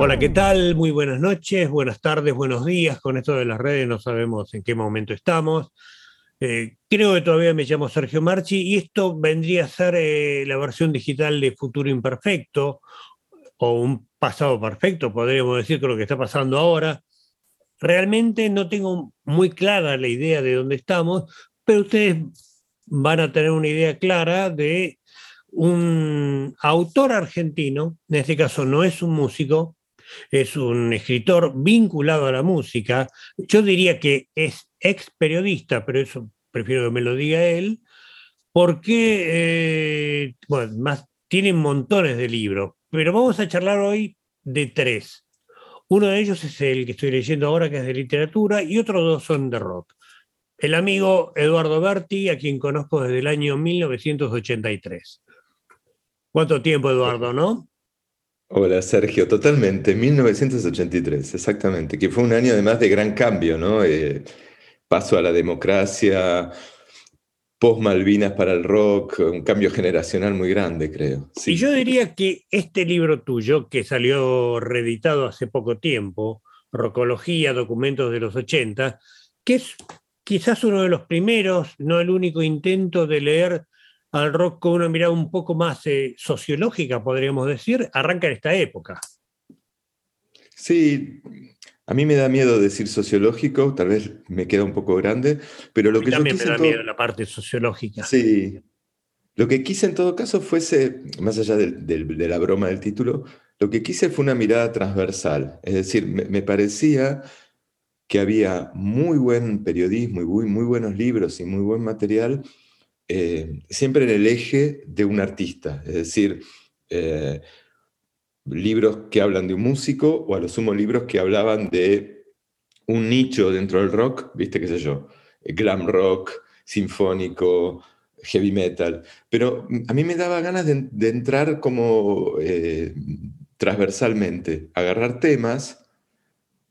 Hola, ¿qué tal? Muy buenas noches, buenas tardes, buenos días. Con esto de las redes no sabemos en qué momento estamos. Eh, creo que todavía me llamo Sergio Marchi y esto vendría a ser eh, la versión digital de Futuro Imperfecto o un pasado perfecto, podríamos decir, con lo que está pasando ahora. Realmente no tengo muy clara la idea de dónde estamos, pero ustedes van a tener una idea clara de un autor argentino, en este caso no es un músico, es un escritor vinculado a la música. Yo diría que es ex periodista, pero eso prefiero que me lo diga él, porque, eh, bueno, más, tiene montones de libros, pero vamos a charlar hoy de tres. Uno de ellos es el que estoy leyendo ahora, que es de literatura, y otros dos son de rock. El amigo Eduardo Berti, a quien conozco desde el año 1983. ¿Cuánto tiempo, Eduardo, no? Hola Sergio, totalmente, 1983, exactamente, que fue un año además de gran cambio, ¿no? Eh, paso a la democracia, post Malvinas para el rock, un cambio generacional muy grande, creo. Y yo diría que este libro tuyo, que salió reeditado hace poco tiempo, Rocología, Documentos de los 80, que es quizás uno de los primeros, no el único intento de leer al rock con una mirada un poco más eh, sociológica, podríamos decir, arranca en esta época. Sí, a mí me da miedo decir sociológico, tal vez me queda un poco grande, pero lo que también yo me da miedo la parte sociológica. Sí, lo que quise en todo caso fuese, más allá de, la broma del título, lo que quise fue una mirada transversal, es decir, me, parecía que había muy buen periodismo y muy, muy buenos libros y muy buen material eh, siempre en el eje de un artista, es decir, eh, libros que hablan de un músico o a lo sumo libros que hablaban de un nicho dentro del rock, viste qué sé yo, glam rock, sinfónico, heavy metal, pero a mí me daba ganas de, entrar como eh, transversalmente, agarrar temas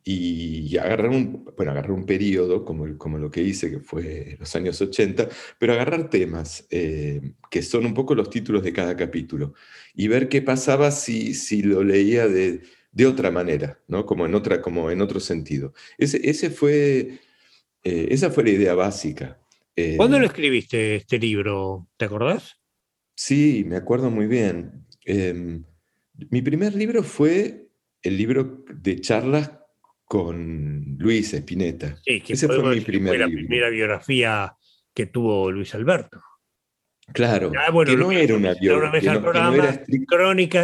y agarrar un, bueno, agarrar un periodo como, como lo que hice, que fue los años 80, pero agarrar temas eh, que son un poco los títulos de cada capítulo y ver qué pasaba si, si lo leía de, de otra manera, ¿no? como, en otra, como en otro sentido. Ese, ese fue, eh, esa fue la idea básica. Eh, ¿Cuándo lo escribiste este libro? ¿Te acordás? Sí, me acuerdo muy bien. Em, mi primer libro fue el libro de charlas con Luis Espineta. Sí, que Ese fue, mi primer la primera biografía que tuvo Luis Alberto. Claro, ah, que no era una biografía.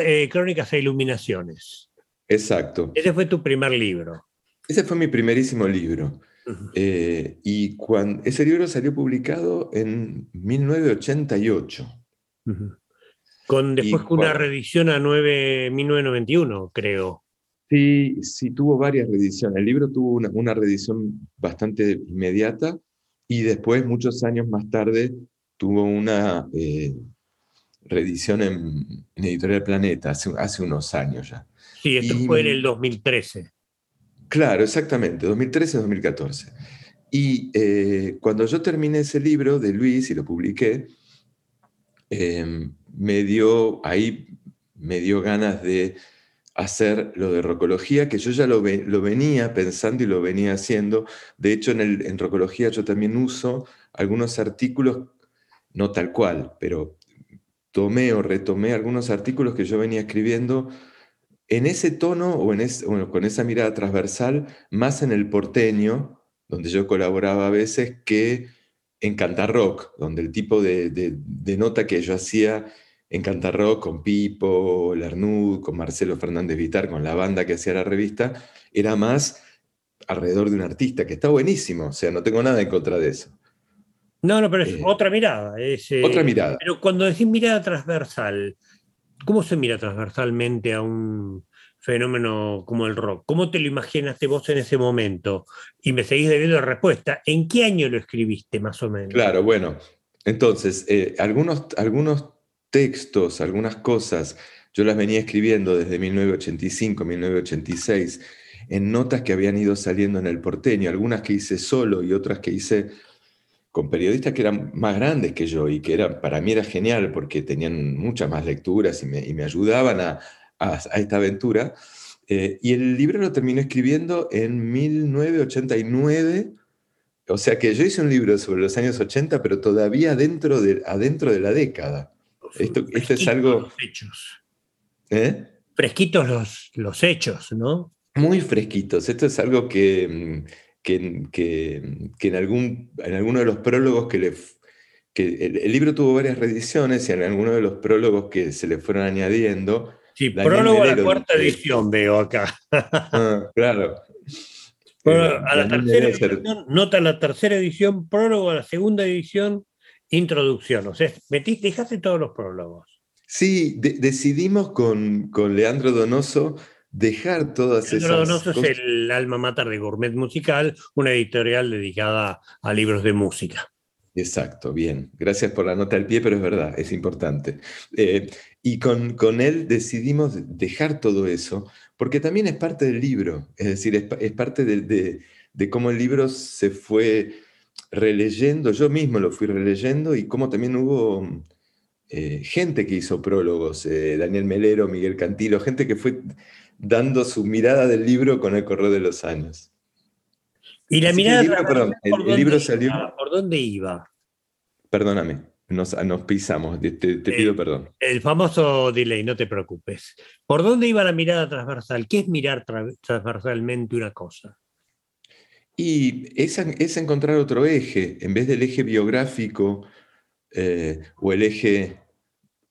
Eh, Crónicas e Iluminaciones. Exacto. Ese fue tu primer libro. Ese fue mi primerísimo libro. Eh, y cuando, ese libro salió publicado en 1988. Con después una reedición a 9, 1991, creo. Sí, sí, tuvo varias reediciones. El libro tuvo una, una reedición bastante inmediata y después, muchos años más tarde, tuvo una eh, reedición en, Editorial Planeta, hace, hace, unos años ya. Sí, esto fue en el 2013. Claro, exactamente, 2013-2014. Y eh, cuando yo terminé ese libro de Luis y lo publiqué, em, me dio, ahí me dio ganas de hacer lo de rocología, que yo ya lo, lo, venía pensando y lo venía haciendo. De hecho, en, en rocología yo también uso algunos artículos, no tal cual, pero tomé o retomé algunos artículos que yo venía escribiendo en ese tono o, en con esa mirada transversal, más en el porteño, donde yo colaboraba a veces, que en Cantar Rock, donde el tipo de, de nota que yo hacía en Cantarrock con Pipo, Larnud, con Marcelo Fernández Vitar, con la banda que hacía la revista, era más alrededor de un artista, que está buenísimo, o sea, no tengo nada en contra de eso. No, no, pero es eh, otra mirada. Es, eh, otra mirada. Pero cuando decís mirada transversal, ¿cómo se mira transversalmente a un fenómeno como el rock? ¿Cómo te lo imaginaste vos en ese momento? Y me seguís debiendo la respuesta. ¿En qué año lo escribiste, más o menos? Claro, bueno. Entonces, eh, algunos, algunos textos, algunas cosas, yo las venía escribiendo desde 1985, 1986, en notas que habían ido saliendo en el porteño, algunas que hice solo y otras que hice con periodistas que eran más grandes que yo y que era, para mí era genial porque tenían muchas más lecturas y me, ayudaban a, esta aventura. Eh, y el libro lo terminó escribiendo en 1989. O sea que yo hice un libro sobre los años 80, pero todavía dentro de, adentro de la década. Esto, esto es algo... Los hechos. ¿Eh? Fresquitos los, los hechos, ¿no? Muy fresquitos. Esto es algo que, mm, que, que, que en, algún, en alguno de los prólogos que le... Que el, el libro tuvo varias reediciones y en alguno de los prólogos que se le fueron añadiendo, Sí, Daniel prólogo a la cuarta edición veo acá. Ah, claro. Bueno, Eh, a la tercera edición, nota la tercera edición, prólogo a la segunda edición, introducción. O sea, metiste, dejaste todos los prólogos. Sí, de- decidimos con, con Leandro Donoso dejar todas Leandro esas Donoso es el alma mater de Gourmet Musical, una editorial dedicada a libros de música. Exacto, bien. Gracias por la nota al pie, pero es verdad, es importante. Eh, y con, con él decidimos dejar todo eso, porque también es parte del libro, es decir, es, es parte de, de- de cómo el libro se fue releyendo, yo mismo lo fui releyendo y cómo también hubo eh, gente que hizo prólogos, eh, Daniel Melero, Miguel Cantilo, gente que fue dando su mirada del libro con el correr de los años. Y la Así mirada el libro, perdón, el- ¿por el dónde libro iba? salió- ¿Por dónde iba? Perdóname, nos, nos pisamos, te, te- pido perdón. El famoso delay, no te preocupes. ¿Por dónde iba la mirada transversal? ¿Qué es mirar tra- transversalmente una cosa? Y es, encontrar otro eje, en vez del eje biográfico eh, o el eje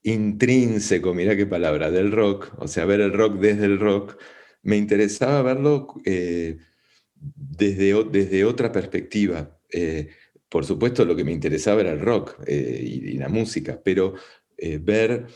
intrínseco, mirá qué palabra, del rock, o sea, ver el rock desde el rock, me interesaba verlo eh, desde, desde otra perspectiva. Eh, por supuesto, lo que me interesaba era el rock y, la música, pero ver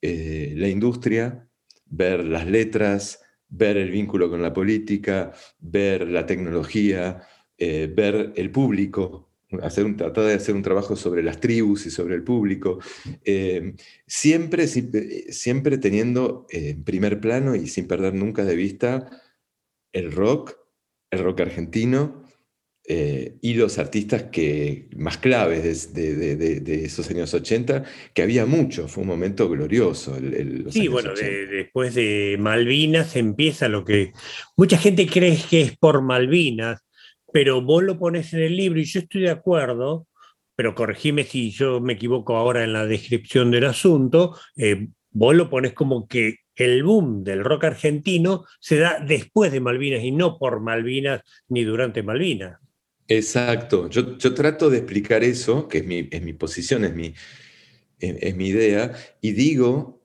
la industria, ver las letras, ver el vínculo con la política, ver la tecnología, eh, ver el público, hacer un, tratar de hacer un trabajo sobre las tribus y sobre el público, eh, siempre, siempre, teniendo eh, en primer plano y sin perder nunca de vista el rock, el rock argentino eh, y los artistas que, más claves de, de- de- de esos años 80, que había mucho, fue un momento glorioso. el- el- los Sí, años bueno, 80. de- después de Malvinas empieza lo que mucha gente cree que es por Malvinas, pero vos lo pones en el libro y yo estoy de acuerdo, pero corregime si yo me equivoco ahora en la descripción del asunto, eh, vos lo pones como que el boom del rock argentino se da después de Malvinas y no por Malvinas ni durante Malvinas. Exacto, yo, yo trato de explicar eso, que es mi, es mi posición, es mi, es, es mi idea, y digo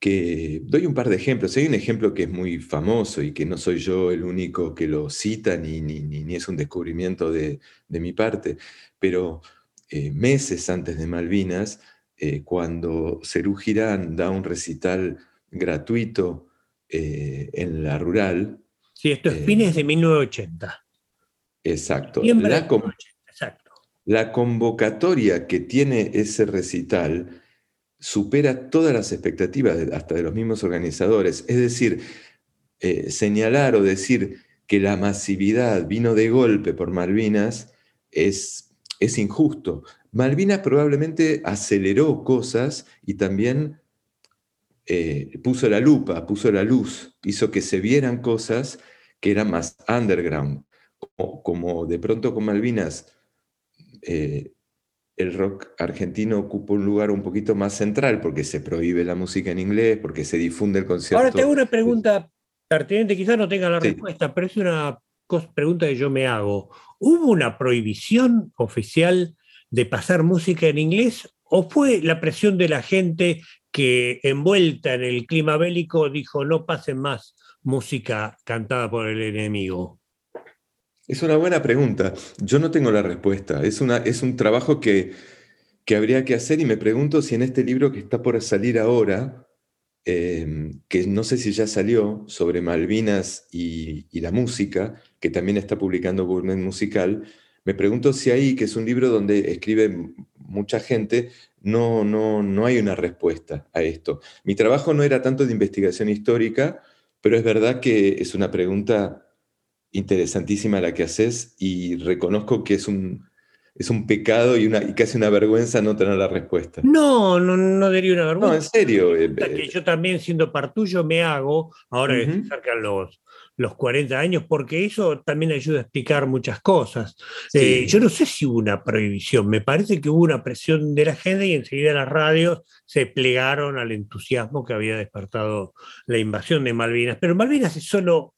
que doy un par de ejemplos. Hay un ejemplo que es muy famoso y que no soy yo el único que lo cita, ni, ni, ni- ni es un descubrimiento de, de mi parte, pero eh, meses antes de Malvinas, eh, cuando Cerú Girán da un recital gratuito eh, en la rural, Sí, esto es fines de 1980. Exacto, la, com- 1980, exacto. La convocatoria que tiene ese recital supera todas las expectativas, de- hasta de los mismos organizadores. Es decir, eh, señalar o decir que la masividad vino de golpe por Malvinas es, es injusto. Malvinas probablemente aceleró cosas y también eh, puso la lupa, puso la luz, hizo que se vieran cosas que eran más underground. Como, de pronto con Malvinas eh, el rock argentino ocupa un lugar un poquito más central porque se prohíbe la música en inglés, porque se difunde el concierto. Ahora te hago una pregunta pertinente, quizás no tenga la Sí. respuesta, pero es una pregunta que yo me hago. ¿Hubo una prohibición oficial de pasar música en inglés o fue la presión de la gente que envuelta en el clima bélico dijo no pasen más música cantada por el enemigo? Es una buena pregunta. Yo no tengo la respuesta. Es, un trabajo que, que habría que hacer y me pregunto si en este libro que está por salir ahora, eh, que no sé si ya salió, sobre Malvinas y, y la música, que también está publicando Gourmet Musical, me pregunto si ahí, que es un libro donde escribe mucha gente, no, no, no hay una respuesta a esto. Mi trabajo no era tanto de investigación histórica, pero es verdad que es una pregunta interesantísima la que haces y reconozco que es un, es un pecado y, una, y casi una vergüenza no tener la respuesta. No, no, no diría una vergüenza. No, en serio. Eh, que yo también siendo partuyo me hago, ahora que se acercan los, los 40 años, porque eso también ayuda a explicar muchas cosas. Eh, yo no sé si hubo una prohibición, me parece que hubo una presión de la gente y enseguida las radios se plegaron al entusiasmo que había despertado la invasión de Malvinas. Pero Malvinas es solo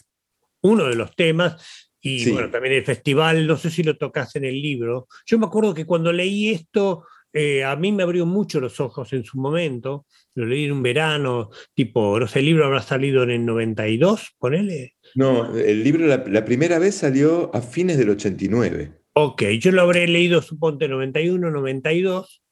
uno de los temas. Y bueno, también el festival, no sé si lo tocas en el libro. Yo me acuerdo que cuando leí esto, eh, a mí me abrió mucho los ojos en su momento. Lo leí en un verano, tipo, no sé, el libro habrá salido en el 92, ponele. No, el libro la, primera vez salió a fines del 89. Ok, yo lo habré leído, suponte, 91, 92.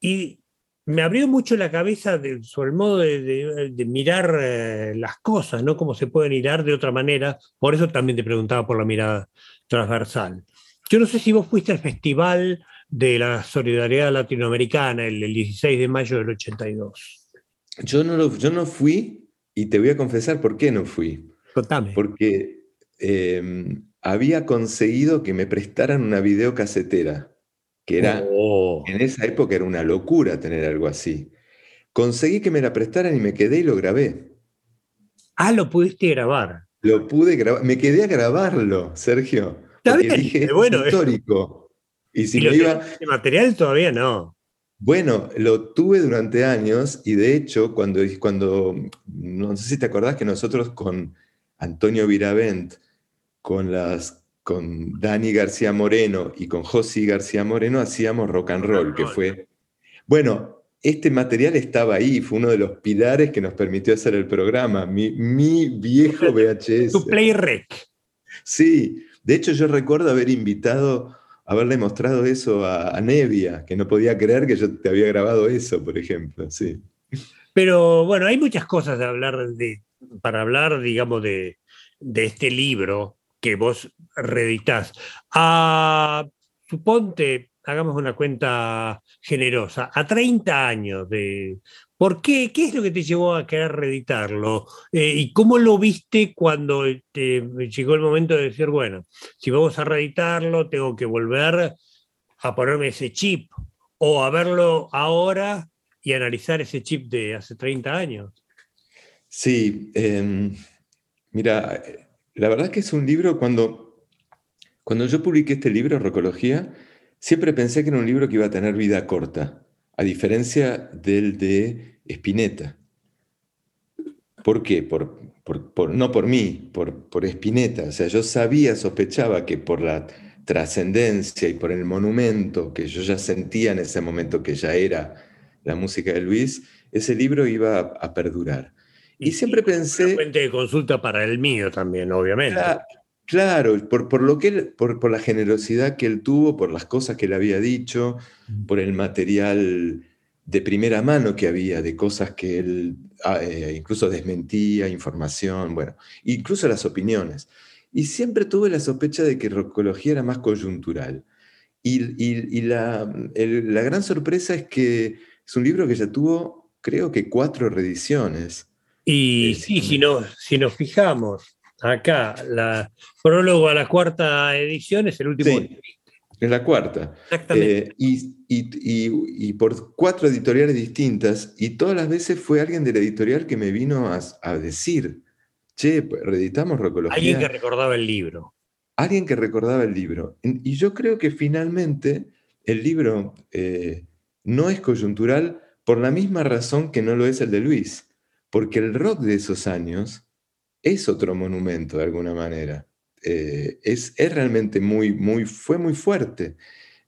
Y me abrió mucho la cabeza sobre el modo de, mirar eh, las cosas, ¿no? Cómo se pueden mirar de otra manera. Por eso también te preguntaba por la mirada transversal. Yo no sé si vos fuiste al Festival de la Solidaridad Latinoamericana el, 16 de mayo del 82. Yo no, yo no fui y te voy a confesar por qué no fui. Porque em, había conseguido que me prestaran una videocasetera, que era, oh. en esa época era una locura tener algo así. Conseguí que me la prestaran y me quedé y lo grabé. Ah, lo pudiste grabar. Lo pude grabar, me quedé a grabarlo, Sergio. Está bien, dije, bueno, histórico. Y si iba... material todavía no. Bueno, lo tuve durante años y de hecho, cuando, cuando, no sé si te acordás que nosotros con Antonio Viravent, con, las, con Dani García Moreno y con Josi García Moreno hacíamos rock and roll, que fue... Bueno, este material estaba ahí, fue uno de los pilares que nos permitió hacer el programa, mi, viejo VHS. Tu Play Rec. Sí, de hecho yo recuerdo haber invitado, haberle mostrado eso a, a Nevia, que no podía creer que yo te había grabado eso, por ejemplo, sí. Pero bueno, hay muchas cosas de hablar de, para hablar, digamos, de, este libro que vos reeditás. A, suponte, hagamos una cuenta generosa, a 30 años de... ¿Por qué? ¿Qué es lo que te llevó a querer reeditarlo? Eh, ¿Y cómo lo viste cuando llegó el momento de decir, bueno, si vamos a reeditarlo, tengo que volver a ponerme ese chip o a verlo ahora y analizar ese chip de hace 30 años? Sí, em, mira, la verdad que es un libro, cuando, cuando yo publiqué este libro, Rocología, siempre pensé que era un libro que iba a tener vida corta, a diferencia del de Spinetta. ¿Por qué? Por, no por mí, por, por Spinetta. O sea, yo sabía, sospechaba que por la trascendencia y por el monumento que yo ya sentía en ese momento que ya era la música de Luis, ese libro iba a perdurar. Y, siempre pensé... Una fuente de consulta para el mío también, obviamente. Claro, por, lo que por, la generosidad que él tuvo, por las cosas que le había dicho, por el material de primera mano que había, de cosas que él ah, eh, incluso desmentía, información, bueno, incluso las opiniones. Y siempre tuve la sospecha de que rocología era más coyuntural. Y, la, la, gran sorpresa es que es un libro que ya tuvo, creo que cuatro reediciones. Y sí, si, si nos fijamos acá, la prólogo a la cuarta edición es el último. Sí, es la cuarta. Exactamente. Eh, y, por cuatro editoriales distintas, y todas las veces fue alguien de la editorial que me vino a, decir, che, reeditamos Rocología. Alguien que recordaba el libro. Alguien que recordaba el libro. Y yo creo que finalmente el libro eh, no es coyuntural por la misma razón que no lo es el de Luis porque el rock de esos años es otro monumento de alguna manera. Eh, es, es, realmente muy, muy, fue muy fuerte.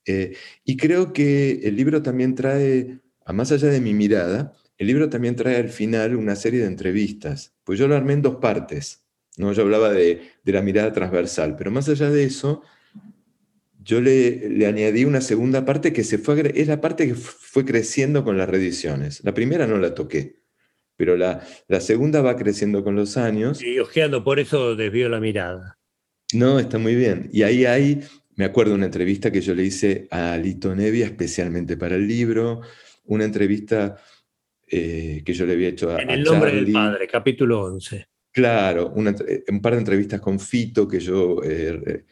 Eh, y creo que el libro también trae, a más allá de mi mirada, el libro también trae al final una serie de entrevistas, pues yo lo armé en dos partes. ¿no? Yo hablaba de, de la mirada transversal, pero más allá de eso, yo le, le, añadí una segunda parte que se fue, es la parte que fue creciendo con las reediciones. La primera no la toqué, pero la, la segunda va creciendo con los años. Y ojeando, por eso desvío la mirada. No, está muy bien. Y ahí hay, me acuerdo una entrevista que yo le hice a Lito Nevia especialmente para el libro, una entrevista eh, que yo le había hecho a En el nombre del padre, capítulo 11. Claro, un par de entrevistas con Fito que yo... Eh,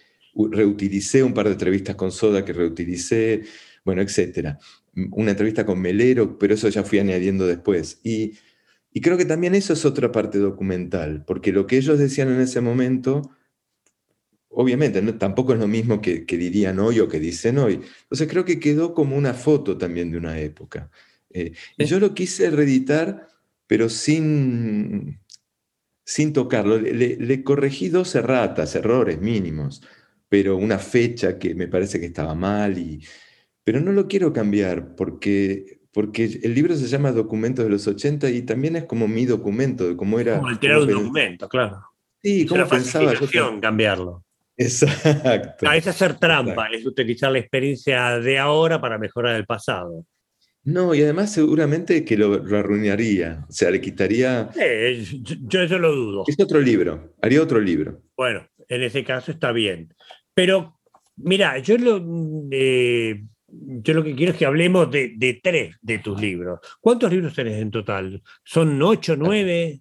reutilicé un par de entrevistas con Soda que reutilicé, bueno, etcétera. Una entrevista con Melero, pero eso ya fui añadiendo después. Y, y creo que también eso es otra parte documental, porque lo que ellos decían en ese momento obviamente tampoco es lo mismo que, dirían hoy o que dicen hoy. Entonces creo que quedó como una foto también de una época. Eh, y yo lo quise reeditar, pero sin, sin tocarlo. Le, corregí dos erratas, errores mínimos, pero una fecha que me parece que estaba mal, y, pero no lo quiero cambiar porque, porque el libro se llama Documentos de los 80 y también es como mi documento, de cómo era... Como alterar un documento, claro. Sí, cómo pensaba yo. cambiarlo. Exacto. Ah, es hacer trampa, es utilizar la experiencia de ahora para mejorar el pasado. No, y además seguramente que lo, arruinaría, o sea, le quitaría... yo eso lo dudo. Es otro libro, haría otro libro. Bueno, en ese caso está bien. Pero, mira, yo lo, eh, yo lo que quiero es que hablemos de, tres de tus libros. ¿Cuántos libros tenés en total? ¿Son ocho, nueve?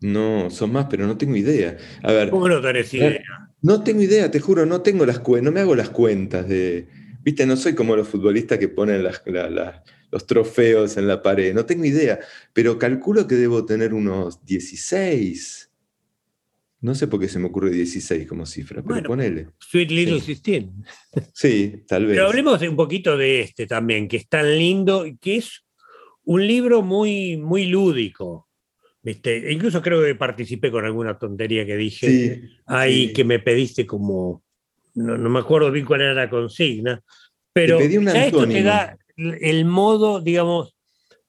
No, son más, pero no tengo idea. A ver, ¿Cómo no tenés idea? No tengo idea, te juro, no tengo las no me hago las cuentas de. Viste, no soy como los futbolistas que ponen los trofeos en la pared, no tengo idea, pero calculo que debo tener unos 16. No sé por qué se me ocurre 16 como cifra, pero ponele. Sweet Little sí. Sí, tal vez. Pero hablemos un poquito de este también, que es tan lindo que es un libro muy, muy lúdico. ¿viste? incluso creo que participé con alguna tontería que dije ahí que me pediste como, no, me acuerdo bien cuál era la consigna, pero esto te da el modo, digamos,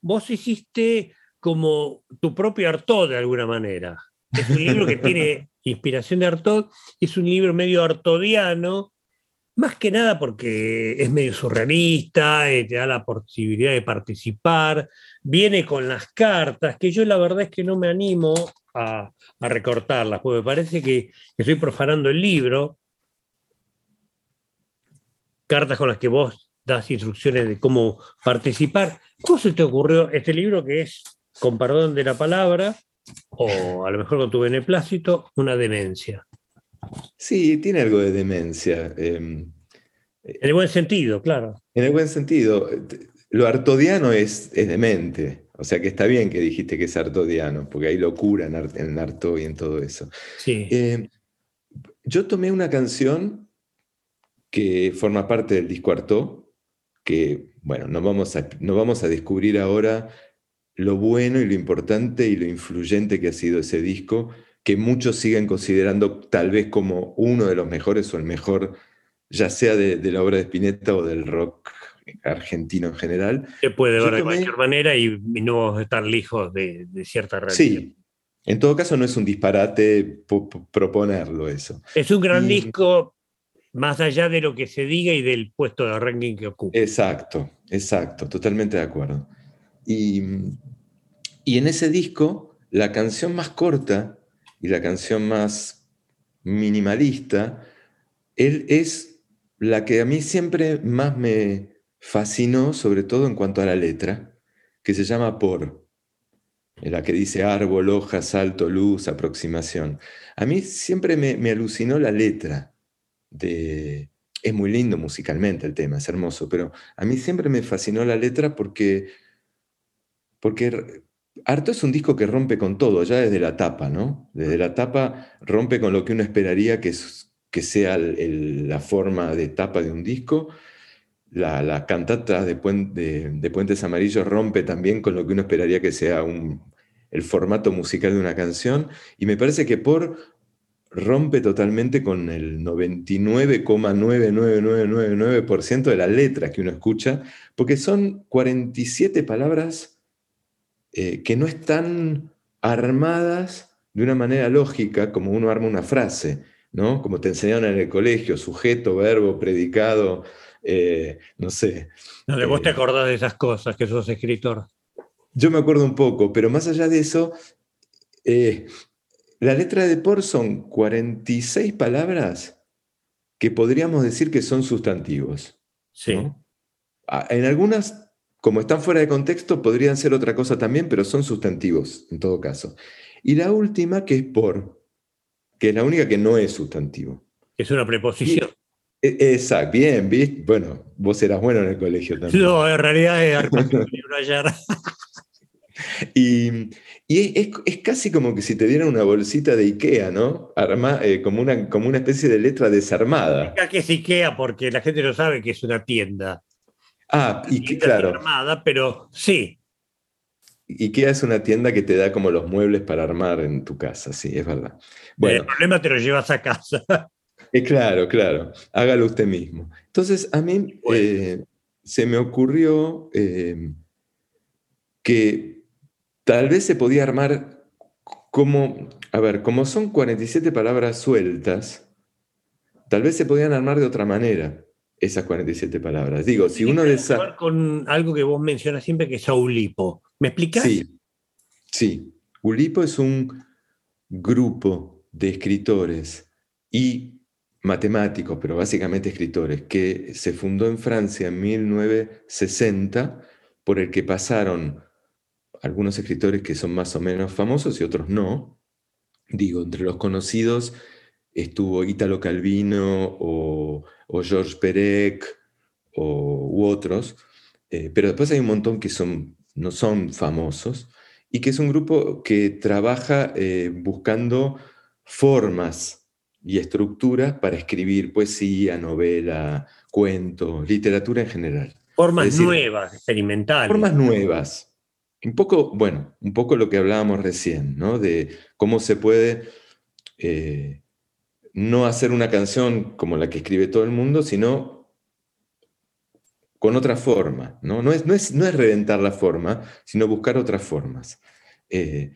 vos hiciste como tu propio Artaud de alguna manera. Es un libro que tiene inspiración de Artaud, es un libro medio artodiano, más que nada porque es medio surrealista, eh, te da la posibilidad de participar, viene con las cartas, que yo la verdad es que no me animo a, recortarlas, porque me parece que estoy profanando el libro. Cartas con las que vos das instrucciones de cómo participar. ¿Cómo se te ocurrió este libro que es, con perdón de la palabra, o a lo mejor con tu beneplácito, una demencia? Sí, tiene algo de demencia. Em, en el buen sentido, claro. En el buen sentido. Lo artodiano es, es demente. O sea que está bien que dijiste que es artodiano, porque hay locura en, art, en Arto y en todo eso. Sí. Em, yo tomé una canción que forma parte del disco Arto, que, bueno, no vamos, a, no vamos a descubrir ahora lo bueno y lo importante y lo influyente que ha sido ese disco, que muchos siguen considerando tal vez como uno de los mejores o el mejor, ya sea de, la obra de Spinetta o del rock argentino en general. Se puede ver de cualquier manera y, no estar lejos de, cierta realidad. Sí, en todo caso no es un disparate proponerlo eso. Es un gran disco más allá de lo que se diga y del puesto de ranking que ocupa. Exacto, exacto, totalmente de acuerdo. Y, y en ese disco, la canción más corta y la canción más minimalista, él es la que a mí siempre más me fascinó, sobre todo en cuanto a la letra, que se llama Por, en la que dice árbol, hoja, salto, luz, aproximación. A mí siempre me, alucinó la letra de... Es muy lindo musicalmente el tema, es hermoso, pero a mí siempre me fascinó la letra porque, porque Harto es un disco que rompe con todo, ya desde la tapa, ¿no? Desde la tapa rompe con lo que uno esperaría que, sea la forma de tapa de un disco. La, cantata de, Puentes Amarillos rompe también con lo que uno esperaría que sea el formato musical de una canción. Y me parece que por rompe totalmente con el 99,99999% de la letra que uno escucha, porque son 47 palabras eh, que no están armadas de una manera lógica como uno arma una frase, ¿no? Como te enseñaron en el colegio, sujeto, verbo, predicado, eh, no sé. No, de vos te eh, acordás de esas cosas, que sos escritor. Yo me acuerdo un poco, pero más allá de eso, la letra de Por son 46 palabras que podríamos decir que son sustantivos. Sí. Ah, en algunas como están fuera de contexto, podrían ser otra cosa también, pero son sustantivos en todo caso. Y la última, que es por, que es la única que no es sustantivo. Es una preposición. E, exacto, bien, ¿viste? Bueno, vos eras bueno en el colegio también. No, en realidad es ayer. y, y es, es, casi como que si te dieran una bolsita de Ikea, ¿no? Arma, eh, como, una, como una especie de letra desarmada. que es Ikea porque la gente no sabe que es una tienda. Ah, y que, claro. Armada, pero sí. Ikea es una tienda que te da como los muebles para armar en tu casa, sí, es verdad. Bueno, el problema te lo llevas a casa. Eh, claro, claro, hágalo usted mismo. Entonces, a mí eh, se me ocurrió que Tal vez se podía armar como, a ver, como son 47 palabras sueltas, tal vez se podían armar de otra manera esas 47 palabras. Digo, si uno de esas... con algo que vos mencionas siempre que es Ulipo. ¿Me explicas? Sí, sí. Ulipo es un grupo de escritores y matemáticos, pero básicamente escritores, que se fundó en Francia en 1960, por el que pasaron algunos escritores que son más o menos famosos y otros no. Digo, entre los conocidos estuvo Italo Calvino o, Georges Perec o, u otros, eh, pero después hay un montón que son, no son famosos y que es un grupo que trabaja eh, buscando formas y estructuras para escribir poesía, novela, cuento, literatura en general. Formas nuevas, experimentales. Formas nuevas, un poco, bueno, un poco lo que hablábamos recién, ¿no? De cómo se puede eh, no hacer una canción como la que escribe todo el mundo, sino con otra forma, ¿no? No es, no es, no es reventar la forma, sino buscar otras formas. Eh,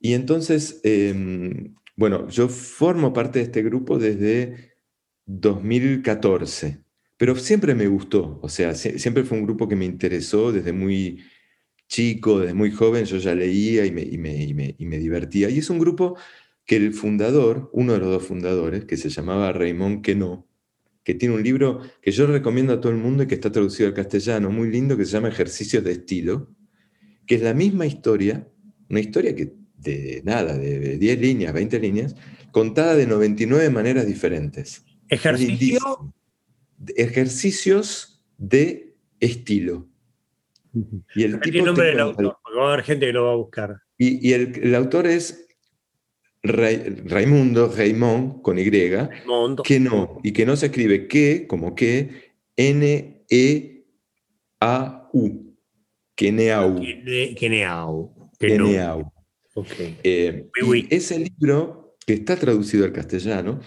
y entonces, em, bueno, yo formo parte de este grupo desde 2014, pero siempre me gustó, o sea, siempre fue un grupo que me interesó desde muy chico, desde muy joven, yo ya leía y me, y me, divertía. Y es un grupo que el fundador, uno de los dos fundadores, que se llamaba Raymond Queneau, que tiene un libro que yo recomiendo a todo el mundo y que está traducido al castellano, muy lindo, que se llama Ejercicios de Estilo, que es la misma historia, una historia que de nada, de 10 líneas, 20 líneas, contada de 99 maneras diferentes. ¿Ejercicio? Ejercicios de estilo. Y el tipo nombre del autor? Porque va a haber gente que lo va a buscar. Y, el, autor es Raimundo, Raymond, con Y, que no, y que no se escribe que, como que, N-E-A-U. Keneau. Keneau. Keneau. Okay. Eh, y ese libro, que está traducido al castellano,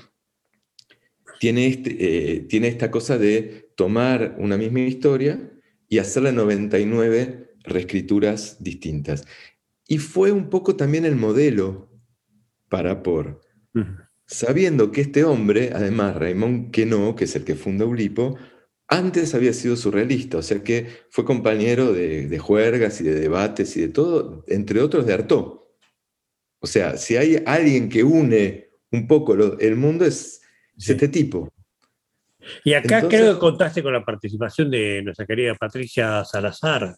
tiene, este, eh, tiene esta cosa de tomar una misma historia y hacerle 99 reescrituras distintas. Y fue un poco también el modelo para por, sabiendo que este hombre, además Raymond Queneau, que es el que funda Ulipo, antes había sido surrealista, o sea que fue compañero de, juergas y de debates y de todo, entre otros de Artaud. O sea, si hay alguien que une un poco el mundo es, este tipo. Y acá creo que contaste con la participación de nuestra querida Patricia Salazar.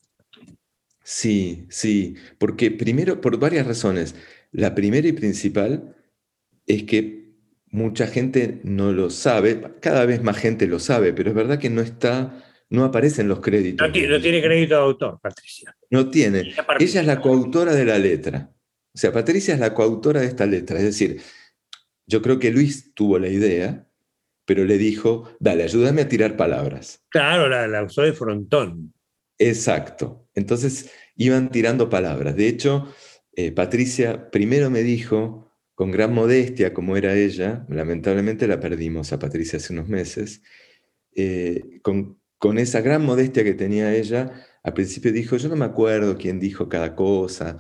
Sí, sí, porque primero, por varias razones. La primera y principal es que mucha gente no lo sabe, cada vez más gente lo sabe, pero es verdad que no está, no aparecen los créditos. No, tiene, crédito de autor, Patricia. No tiene. Ella es la coautora de la letra. O sea, Patricia es la coautora de esta letra. Es decir, yo creo que Luis tuvo la idea, pero le dijo, dale, ayúdame a tirar palabras. Claro, la, usó de frontón. Exacto. Entonces iban tirando palabras. De hecho, eh, Patricia primero me dijo, con gran modestia como era ella, lamentablemente la perdimos a Patricia hace unos meses, eh, con, con, esa gran modestia que tenía ella, al principio dijo, yo no me acuerdo quién dijo cada cosa,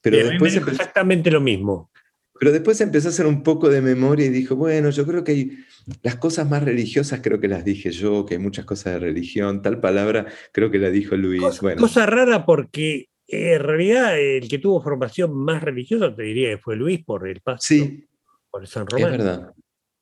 pero después... exactamente lo mismo. Pero después empezó a hacer un poco de memoria y dijo, bueno, yo creo que hay las cosas más religiosas, creo que las dije yo, que hay muchas cosas de religión, tal palabra creo que la dijo Luis. Cosa, bueno. cosa rara porque en realidad el que tuvo formación más religiosa, te diría que fue Luis por el paso. Sí. Por el San Román. Es verdad.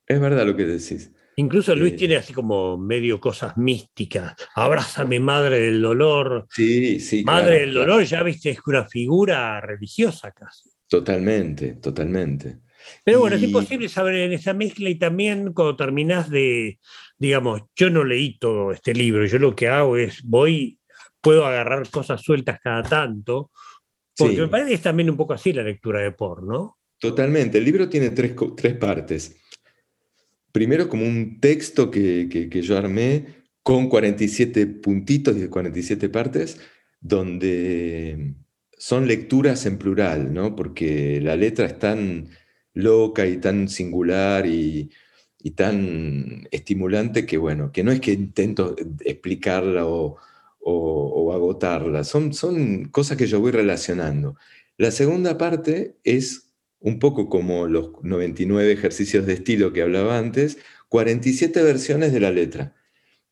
Es verdad lo que decís. Incluso Luis eh, tiene así como medio cosas místicas. Abrázame, madre del dolor. Sí, sí. Madre del dolor, ya viste, es una figura religiosa casi. Totalmente, totalmente. Pero bueno, es imposible saber en esa mezcla y también cuando terminás de, digamos, yo no leí todo este libro, yo lo que hago es voy, puedo agarrar cosas sueltas cada tanto, porque me parece que es también un poco así la lectura de Por, ¿no? Totalmente, el libro tiene tres, tres partes. Primero como un texto que, que, yo armé con 47 puntitos y 47 partes, donde son lecturas en plural, ¿no? Porque la letra es tan loca y tan singular y, tan estimulante que, bueno, que no es que intento explicarla o, agotarla, son, son cosas que yo voy relacionando. La segunda parte es un poco como los 99 ejercicios de estilo que hablaba antes, 47 versiones de la letra.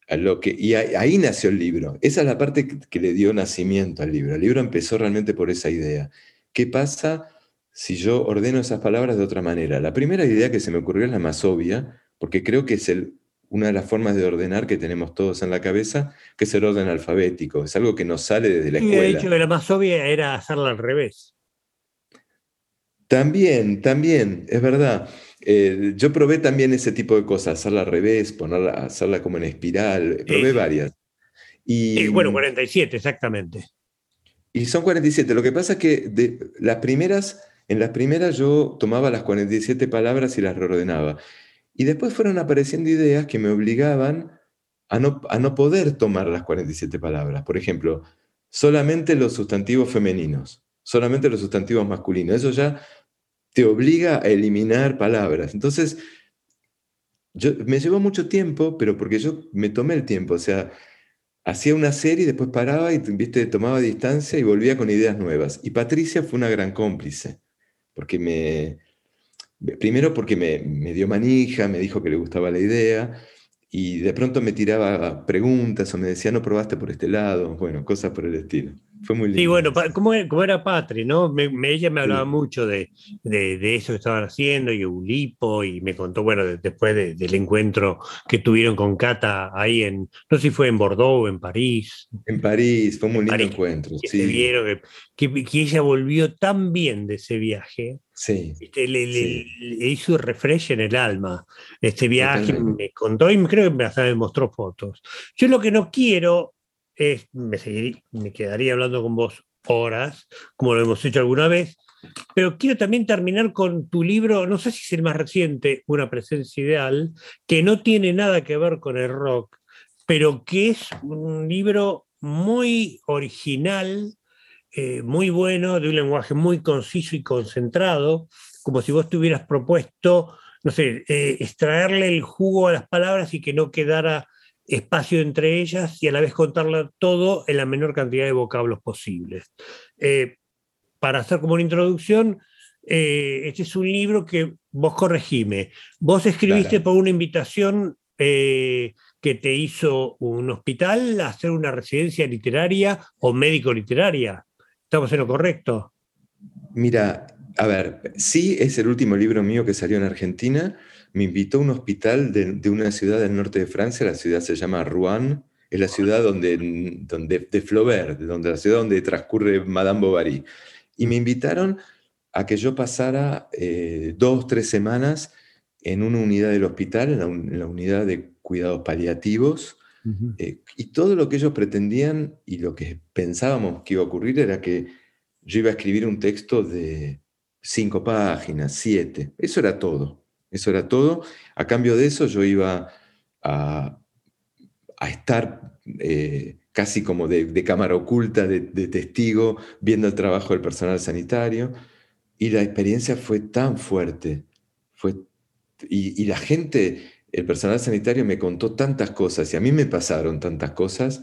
A lo que, y ahí, nació el libro. Esa es la parte que, que, le dio nacimiento al libro. El libro empezó realmente por esa idea. ¿Qué pasa si yo ordeno esas palabras de otra manera. La primera idea que se me ocurrió es la más obvia, porque creo que es el, una de las formas de ordenar que tenemos todos en la cabeza, que es el orden alfabético. Es algo que nos sale desde la escuela. de hecho, la más obvia era hacerla al revés. También, también, es verdad. Eh, yo probé también ese tipo de cosas, hacerla al revés, ponerla, hacerla como en espiral, probé varias. Y, bueno, 47, exactamente. Y son 47. Lo que pasa es que de, las primeras en las primeras yo tomaba las 47 palabras y las reordenaba. Y después fueron apareciendo ideas que me obligaban a no, a no poder tomar las 47 palabras. Por ejemplo, solamente los sustantivos femeninos, solamente los sustantivos masculinos. Eso ya te obliga a eliminar palabras. Entonces, yo, me llevó mucho tiempo, pero porque yo me tomé el tiempo. O sea, hacía una serie después paraba y ¿viste? tomaba distancia y volvía con ideas nuevas. Y Patricia fue una gran cómplice porque me, primero porque me, me, dio manija, me dijo que le gustaba la idea, y de pronto me tiraba preguntas o me decía, no probaste por este lado, bueno, cosas por el estilo. Fue muy lindo. Sí, bueno, como, era Patri, ¿no? ella me hablaba mucho de, de, eso que estaban haciendo y Ulipo y me contó, bueno, después del encuentro que tuvieron con Cata ahí en, no sé si fue en Bordeaux o en París. En París, fue un lindo encuentro. Que, sí. vieron, que, que, ella volvió tan bien de ese viaje. Sí, le, hizo refresh en el alma este viaje, me contó y creo que hasta me mostró fotos. Yo lo que no quiero me, quedaría hablando con vos horas, como lo hemos hecho alguna vez, pero quiero también terminar con tu libro, no sé si es el más reciente, Una presencia ideal, que no tiene nada que ver con el rock, pero que es un libro muy original, eh, muy bueno, de un lenguaje muy conciso y concentrado, como si vos te hubieras propuesto, no sé, eh, extraerle el jugo a las palabras y que no quedara espacio entre ellas y a la vez contarla todo en la menor cantidad de vocablos posibles. Eh, para hacer como una introducción, eh, este es un libro que vos corregime. Vos escribiste por una invitación eh, que te hizo un hospital a hacer una residencia literaria o médico literaria. ¿Estamos en lo correcto? Mira, a ver, sí es el último libro mío que salió en Argentina me invitó a un hospital de, una ciudad del norte de Francia, la ciudad se llama Rouen, es la ciudad donde, donde, de Flaubert, donde, la ciudad donde transcurre Madame Bovary. Y me invitaron a que yo pasara eh, dos, tres semanas en una unidad del hospital, en la, unidad de cuidados paliativos, eh, y todo lo que ellos pretendían y lo que pensábamos que iba a ocurrir era que yo iba a escribir un texto de cinco páginas, siete, eso era todo. Eso era todo. A cambio de eso yo iba a, estar eh, casi como de, cámara oculta, de, testigo, viendo el trabajo del personal sanitario. Y la experiencia fue tan fuerte. Fue, y, la gente, el personal sanitario me contó tantas cosas y a mí me pasaron tantas cosas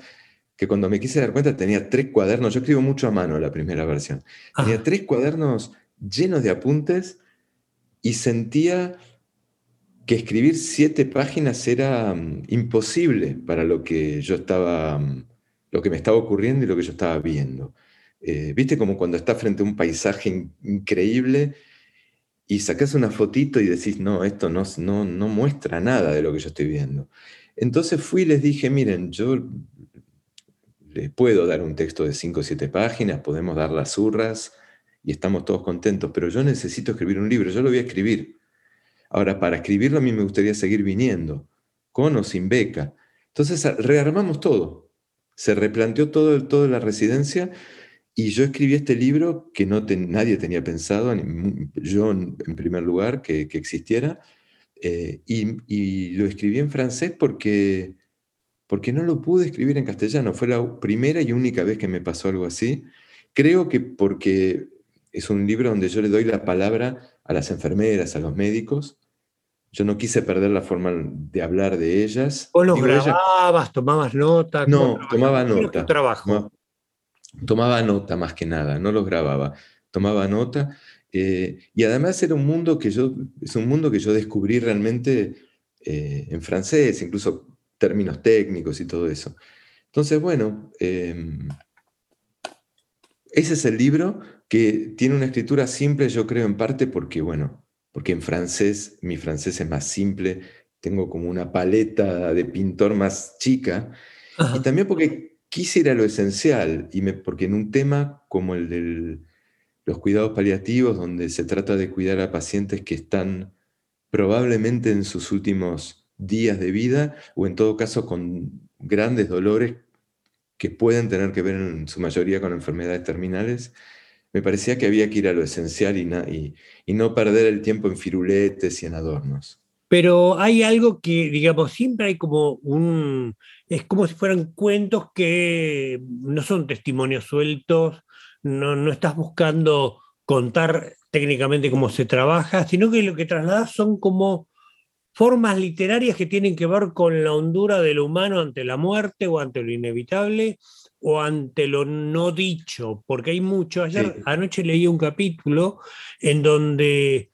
que cuando me quise dar cuenta tenía tres cuadernos, yo escribo mucho a mano la primera versión, tenía ah. tres cuadernos llenos de apuntes y sentía que escribir siete páginas era mm, imposible para lo que yo estaba, mm, lo que me estaba ocurriendo y lo que yo estaba viendo. Eh, Viste como cuando estás frente a un paisaje increíble y sacas una fotito y decís, no, esto no, no, no muestra nada de lo que yo estoy viendo. Entonces fui y les dije, miren, yo les puedo dar un texto de cinco o siete páginas, podemos dar las urras y estamos todos contentos, pero yo necesito escribir un libro, yo lo voy a escribir. Ahora, para escribirlo a mí me gustaría seguir viniendo, con o sin beca. Entonces rearmamos todo. Se replanteó todo, toda la residencia y yo escribí este libro que no nadie tenía pensado, yo en, primer lugar, que, existiera, eh, y, lo escribí en francés porque, porque no lo pude escribir en castellano. Fue la primera y única vez que me pasó algo así. Creo que porque es un libro donde yo le doy la palabra a las enfermeras, a los médicos. Yo no quise perder la forma de hablar de ellas. ¿O los grababas, tomabas nota? No, tomaba nota. trabajo? Tomaba nota más que nada, no los grababa. Tomaba nota. Eh, y además era un mundo que yo, es un mundo que yo descubrí realmente eh, en francés, incluso términos técnicos y todo eso. Entonces, bueno, em, ese es el libro que tiene una escritura simple, yo creo, en parte porque, bueno, porque en francés, mi francés es más simple, tengo como una paleta de pintor más chica, y también porque quise ir a lo esencial, y porque en un tema como el de los cuidados paliativos, donde se trata de cuidar a pacientes que están probablemente en sus últimos días de vida, o en todo caso con grandes dolores que pueden tener que ver en su mayoría con enfermedades terminales, me parecía que había que ir a lo esencial y, y, no perder el tiempo en firuletes y en adornos. Pero hay algo que, digamos, siempre hay como un... Es como si fueran cuentos que no son testimonios sueltos, no, no estás buscando contar técnicamente cómo se trabaja, sino que lo que trasladas son como formas literarias que tienen que ver con la hondura de lo humano ante la muerte o ante lo inevitable o ante lo no dicho, porque hay mucho. Ayer anoche leí un capítulo en donde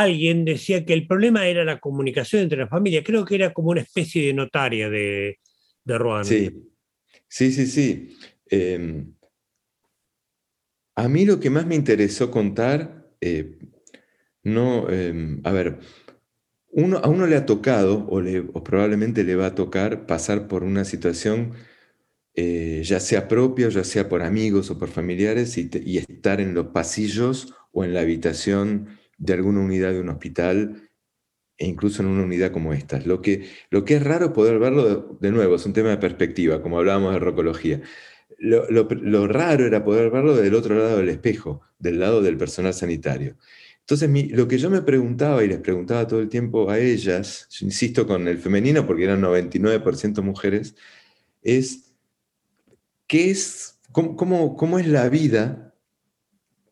alguien decía que el problema era la comunicación entre la familia. Creo que era como una especie de notaria de, de Sí, sí, sí, sí. Em, a mí lo que más me interesó contar, eh, no, em, a ver, uno, a uno le ha tocado, o, le, o probablemente le va a tocar, pasar por una situación eh, ya sea propio, ya sea por amigos o por familiares, y, estar en los pasillos o en la habitación de alguna unidad de un hospital, e incluso en una unidad como esta. Lo que, lo que es raro poder verlo de, nuevo, es un tema de perspectiva, como hablábamos de rocología. Lo, raro era poder verlo del otro lado del espejo, del lado del personal sanitario. Entonces, lo que yo me preguntaba y les preguntaba todo el tiempo a ellas, insisto con el femenino porque eran 99% mujeres, es ¿qué es, cómo, es la vida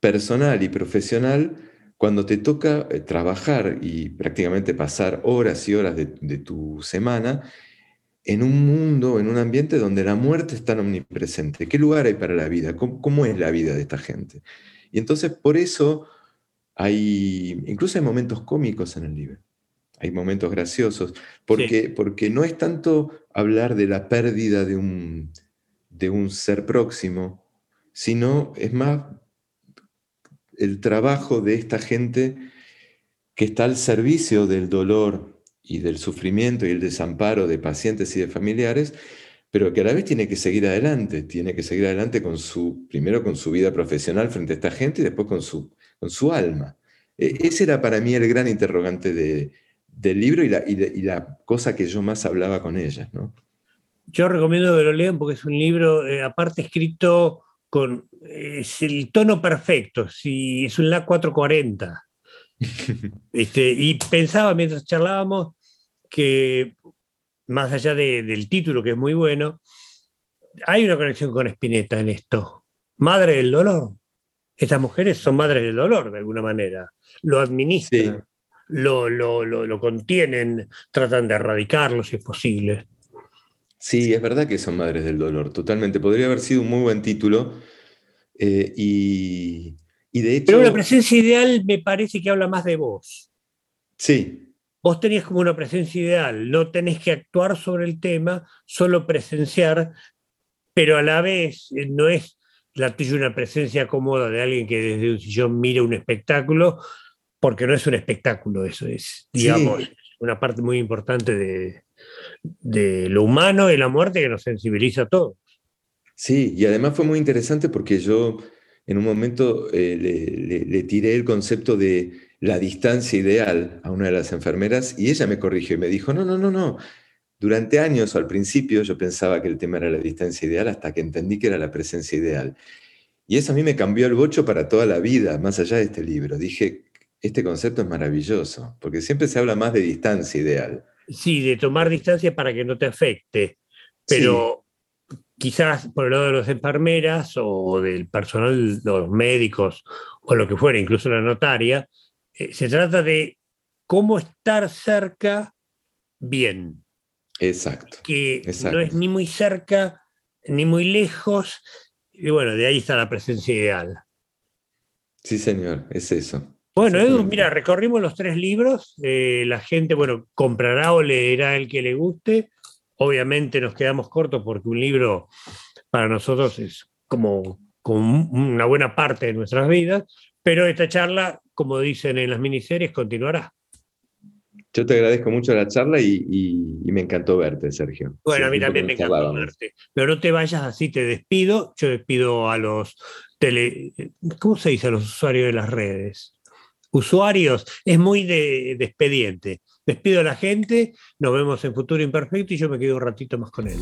personal y profesional cuando te toca eh, trabajar y prácticamente pasar horas y horas de, tu semana en un mundo, en un ambiente donde la muerte es tan omnipresente? ¿Qué lugar hay para la vida? ¿Cómo, es la vida de esta gente? Y entonces por eso hay, incluso hay momentos cómicos en el libro, hay momentos graciosos, porque, porque no es tanto hablar de la pérdida de un, de un ser próximo, sino es más el trabajo de esta gente que está al servicio del dolor y del sufrimiento y el desamparo de pacientes y de familiares, pero que a la vez tiene que seguir adelante, tiene que seguir adelante con su, primero con su vida profesional frente a esta gente y después con su, con su alma. E, ese era para mí el gran interrogante del libro y la, y la, cosa que yo más hablaba con ellas. ¿no? Yo recomiendo que lo lean porque es un libro, eh, aparte escrito con es el tono perfecto, si es un LA 440. este, y pensaba mientras charlábamos que, más allá del título, que es muy bueno, hay una conexión con Spinetta en esto. Madre del dolor. Estas mujeres son madres del dolor, de alguna manera. Lo administran, lo, lo, lo, contienen, tratan de erradicarlo si es posible. Sí, es verdad que son madres del dolor, totalmente. Podría haber sido un muy buen título. Eh, y, de hecho. Pero la presencia ideal me parece que habla más de vos. Sí. Vos tenías como una presencia ideal, no tenés que actuar sobre el tema, solo presenciar, pero a la vez eh, no es la tuya una presencia cómoda de alguien que desde un sillón mira un espectáculo, porque no es un espectáculo eso, es, digamos, una parte muy importante de, de lo humano y la muerte que nos sensibiliza a todos. Sí, y además fue muy interesante porque yo en un momento eh, le, tiré el concepto de la distancia ideal a una de las enfermeras y ella me corrigió y me dijo, no, no, no, no. Durante años o al principio yo pensaba que el tema era la distancia ideal hasta que entendí que era la presencia ideal. Y eso a mí me cambió el bocho para toda la vida, más allá de este libro. Dije, este concepto es maravilloso, porque siempre se habla más de distancia ideal. Sí, de tomar distancia para que no te afecte, pero quizás por el lado de las enfermeras o del personal, los médicos o lo que fuera, incluso la notaria, eh, se trata de cómo estar cerca bien. Exacto. Que no es ni muy cerca ni muy lejos, y bueno, de ahí está la presencia ideal. Sí, señor, es eso. Bueno, Edu, mira, recorrimos los tres libros. Eh, la gente, bueno, comprará o leerá el que le guste. Obviamente nos quedamos cortos porque un libro para nosotros es como, como una buena parte de nuestras vidas, pero esta charla, como dicen en las miniseries, continuará. Yo te agradezco mucho la charla y, me encantó verte, Sergio. Bueno, a mí también me encantó verte. Pero no te vayas así, te despido. Yo despido a los tele... ¿Cómo se dice a los usuarios de las redes? Usuarios, es muy de, de expediente. Despido a la gente, nos vemos en Futuro Imperfecto y yo me quedo un ratito más con él.